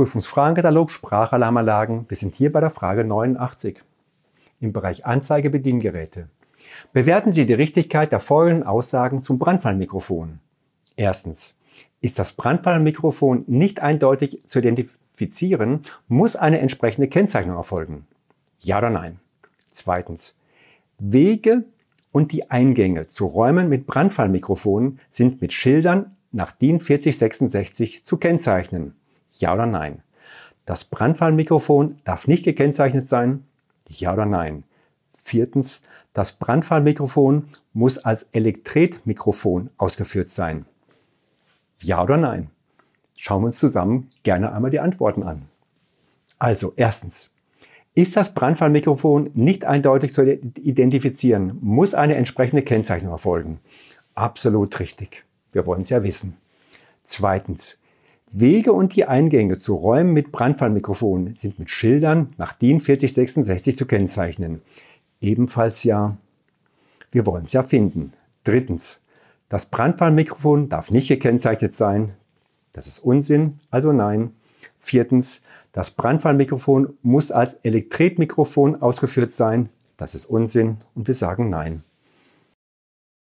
Prüfungsfragenkatalog Sprachalarmanlagen. Wir sind hier bei der Frage 89 im Bereich Anzeigebediengeräte. Bewerten Sie die Richtigkeit der folgenden Aussagen zum Brandfallmikrofon. Erstens. Ist das Brandfallmikrofon nicht eindeutig zu identifizieren, muss eine entsprechende Kennzeichnung erfolgen. Ja oder nein? Zweitens. Wege und die Eingänge zu Räumen mit Brandfallmikrofonen sind mit Schildern nach DIN 4066 zu kennzeichnen. Ja oder nein? Das Brandfallmikrofon darf nicht gekennzeichnet sein. Ja oder nein? Viertens, das Brandfallmikrofon muss als Elektretmikrofon ausgeführt sein. Ja oder nein? Schauen wir uns zusammen gerne einmal die Antworten an. Also erstens, ist das Brandfallmikrofon nicht eindeutig zu identifizieren, muss eine entsprechende Kennzeichnung erfolgen. Absolut richtig. Wir wollen es ja wissen. Zweitens, Wege und die Eingänge zu Räumen mit Brandfallmikrofon sind mit Schildern nach DIN 4066 zu kennzeichnen. Ebenfalls ja. Wir wollen es ja finden. Drittens, das Brandfallmikrofon darf nicht gekennzeichnet sein. Das ist Unsinn, also nein. Viertens, das Brandfallmikrofon muss als Elektretmikrofon ausgeführt sein. Das ist Unsinn und wir sagen nein.